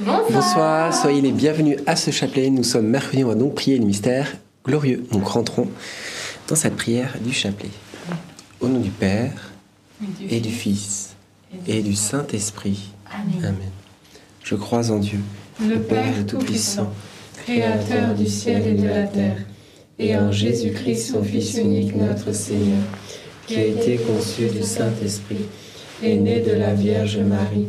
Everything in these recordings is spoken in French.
Bonsoir. soyez les bienvenus à ce chapelet. Nous sommes mercredi, on va donc prier le mystère glorieux. Donc rentrons dans cette prière du chapelet. Au nom du Père et du Fils et du Saint-Esprit. Amen. Je crois en Dieu, le Père Tout-Puissant, Créateur du ciel et de la terre, et en Jésus-Christ, son Fils unique, notre Seigneur, qui a été conçu du Saint-Esprit, et né de la Vierge Marie,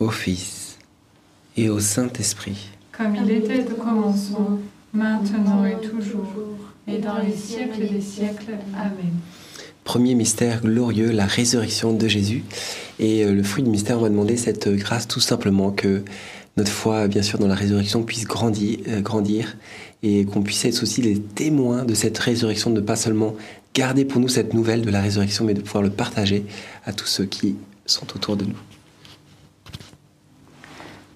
au Fils et au Saint-Esprit. Comme il était au commencement, maintenant et toujours, et dans les siècles des siècles. Amen. Premier mystère glorieux, la résurrection de Jésus. Et euh, le fruit du mystère, on va demander cette grâce tout simplement que notre foi, bien sûr, dans la résurrection puisse grandir, euh, grandir et qu'on puisse être aussi les témoins de cette résurrection, de ne pas seulement garder pour nous cette nouvelle de la résurrection, mais de pouvoir le partager à tous ceux qui sont autour de nous.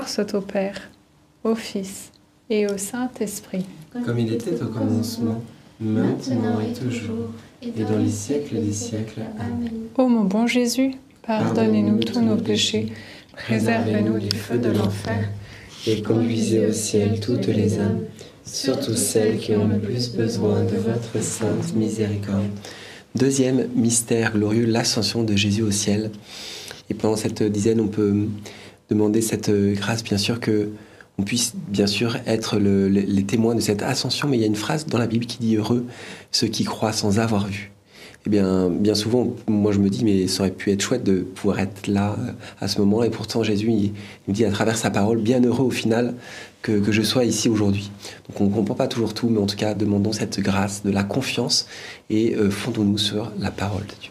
Gloire soit au Père, au Fils et au Saint-Esprit. Comme il était au commencement, maintenant et toujours, et dans les siècles des siècles. Amen. Ô mon bon Jésus, pardonnez-nous tous nos péchés, préservez-nous du feu de l'enfer, et conduisez au ciel toutes les âmes, surtout celles qui ont le plus besoin de votre sainte miséricorde. Deuxième mystère glorieux, l'ascension de Jésus au ciel. Et pendant cette dizaine, on peut demander cette grâce, bien sûr, que on puisse bien sûr être les témoins de cette ascension. Mais il y a une phrase dans la Bible qui dit heureux ceux qui croient sans avoir vu. Eh bien, bien souvent, moi je me dis, mais ça aurait pu être chouette de pouvoir être là euh, à ce moment. Et pourtant, Jésus, il, me dit à travers sa parole, bien heureux au final que, que je sois ici aujourd'hui. Donc on ne comprend pas toujours tout, mais en tout cas, demandons cette grâce, de la confiance et euh, fondons-nous sur la parole de Dieu.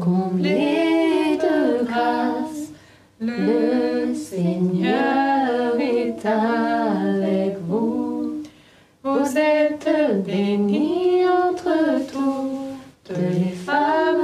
comblée de grâce, le Seigneur est avec vous. Vous êtes bénie entre toutes les femmes,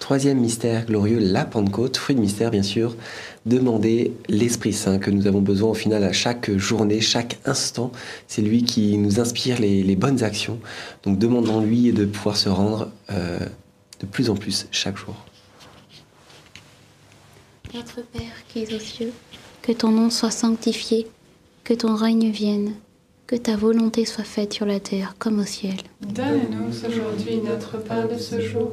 Troisième mystère glorieux, la Pentecôte, fruit de mystère bien sûr, demander l'Esprit Saint que nous avons besoin au final à chaque journée, chaque instant. C'est lui qui nous inspire les, les bonnes actions. Donc demandons-lui de pouvoir se rendre euh, de plus en plus chaque jour. Notre Père qui es aux cieux, que ton nom soit sanctifié, que ton règne vienne, que ta volonté soit faite sur la terre comme au ciel. Donne-nous aujourd'hui notre pain de ce jour.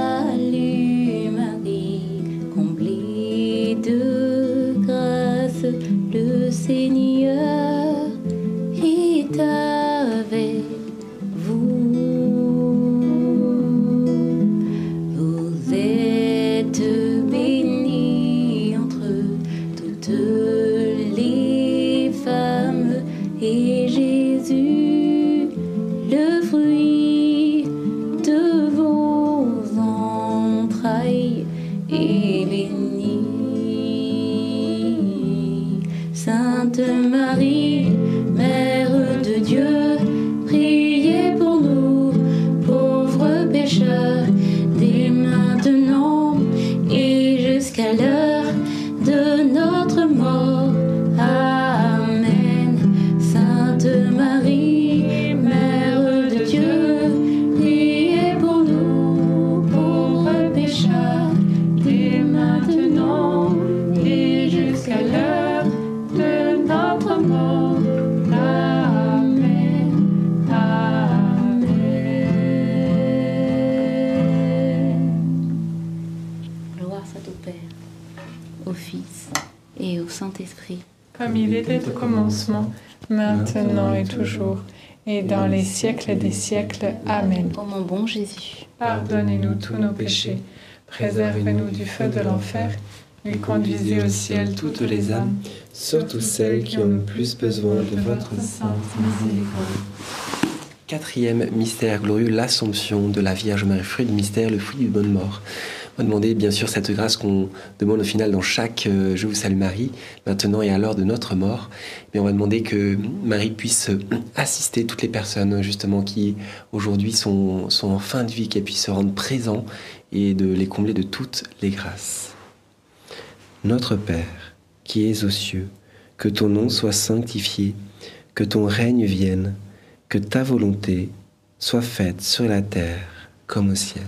commencement, maintenant et toujours, et dans les siècles des siècles. Amen. Ô mon bon Jésus, pardonnez-nous tous nos péchés, préservez-nous du feu de l'enfer, et conduisez au ciel toutes les âmes, surtout celles qui ont le plus besoin de votre sainte miséricorde. Quatrième mystère glorieux, l'Assomption de la Vierge Marie, fruit du mystère, le fruit du bonne mort. On va demander bien sûr cette grâce qu'on demande au final dans chaque euh, Je vous salue Marie, maintenant et à l'heure de notre mort. Mais on va demander que Marie puisse assister toutes les personnes justement qui aujourd'hui sont, en fin de vie, qu'elle puisse se rendre présent et de les combler de toutes les grâces. Notre Père, qui es aux cieux, que ton nom soit sanctifié, que ton règne vienne, que ta volonté soit faite sur la terre comme au ciel.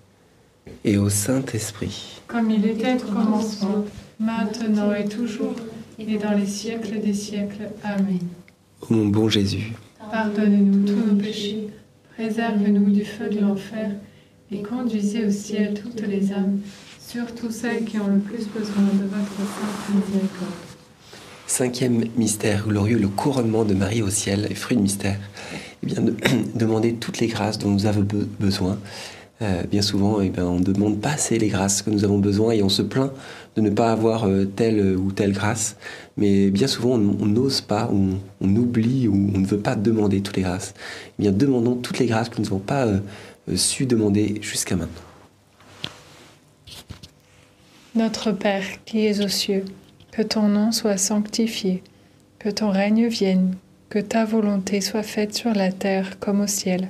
et au Saint-Esprit. Comme il était au commencement, maintenant et toujours, et dans les siècles des siècles. Amen. Ô mon bon Jésus, pardonnez-nous tous nos péchés, préservez-nous du feu de l'enfer, et conduisez au ciel toutes les âmes, surtout celles qui ont le plus besoin de votre sainte miséricorde. Cinquième mystère glorieux, le couronnement de Marie au ciel, et fruit de mystère. Eh bien, de, demander toutes les grâces dont nous avons besoin. Euh, bien souvent, eh bien, on ne demande pas assez les grâces que nous avons besoin et on se plaint de ne pas avoir euh, telle ou telle grâce. Mais bien souvent, on n'ose pas, on, on, oublie ou on ne veut pas demander toutes les grâces. Eh bien, demandons toutes les grâces que nous n'avons pas euh, su demander jusqu'à maintenant. Notre Père qui es aux cieux, que ton nom soit sanctifié, que ton règne vienne, que ta volonté soit faite sur la terre comme au ciel.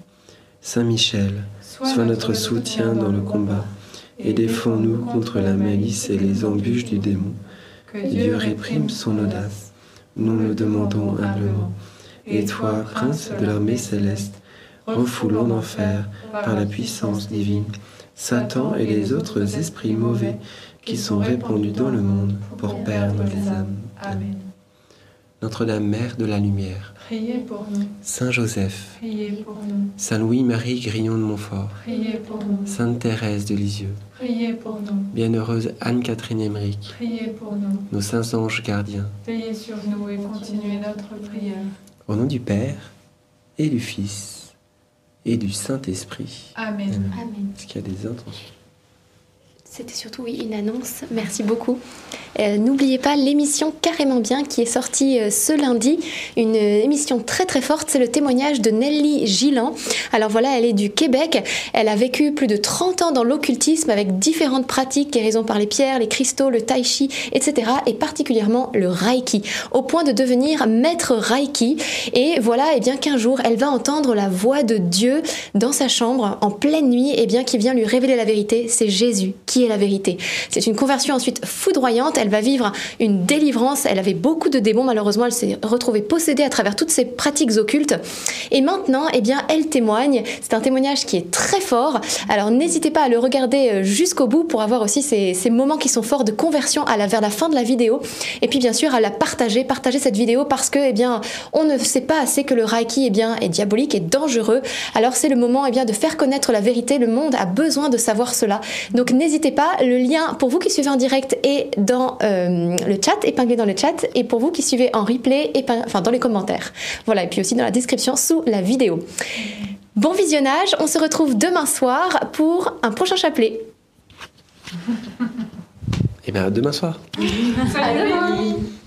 Saint Michel, sois notre soutien dans le combat et défends-nous contre la malice et les embûches du démon. Que Dieu réprime son audace. Nous le demandons humblement. Et toi, prince de l'armée céleste, refoule en enfer par la puissance divine Satan et les autres esprits mauvais qui sont répandus dans le monde pour perdre les âmes. Amen. Notre-Dame, Mère de la Lumière, priez pour nous. Saint Joseph, priez pour nous. Saint Louis-Marie Grillon de Montfort, priez pour nous. Sainte Thérèse de Lisieux, priez pour nous. Bienheureuse Anne-Catherine Emmerich, priez pour nous. Nos saints anges gardiens, veillez sur nous et continuez notre prière. Au nom du Père et du Fils et du Saint-Esprit. Amen. Amen. Est-ce qu'il y a des intentions? C'était surtout oui, une annonce. Merci beaucoup. Euh, N'oubliez pas l'émission Carrément Bien qui est sortie euh, ce lundi. Une euh, émission très très forte. C'est le témoignage de Nelly Gillan. Alors voilà, elle est du Québec. Elle a vécu plus de 30 ans dans l'occultisme avec différentes pratiques, guérison par les pierres, les cristaux, le tai chi, etc. Et particulièrement le Reiki. Au point de devenir maître Reiki. Et voilà, et bien qu'un jour, elle va entendre la voix de Dieu dans sa chambre en pleine nuit, et bien qui vient lui révéler la vérité. C'est Jésus qui la vérité. C'est une conversion ensuite foudroyante. Elle va vivre une délivrance. Elle avait beaucoup de démons. Malheureusement, elle s'est retrouvée possédée à travers toutes ces pratiques occultes. Et maintenant, eh bien, elle témoigne. C'est un témoignage qui est très fort. Alors, n'hésitez pas à le regarder jusqu'au bout pour avoir aussi ces, moments qui sont forts de conversion vers la fin de la vidéo. Et puis, bien sûr, à la partager, partager cette vidéo parce que, eh bien, on ne sait pas assez que le Reiki, eh bien, est diabolique et dangereux. Alors, c'est le moment, eh bien, de faire connaître la vérité. Le monde a besoin de savoir cela. Donc, n'hésitez pas. Le lien pour vous qui suivez en direct est dans euh, le chat, épinglé dans le chat, et pour vous qui suivez en replay, enfin dans les commentaires. Voilà, et puis aussi dans la description sous la vidéo. Bon visionnage, on se retrouve demain soir pour un prochain chapelet. Et bien, demain soir. Salut.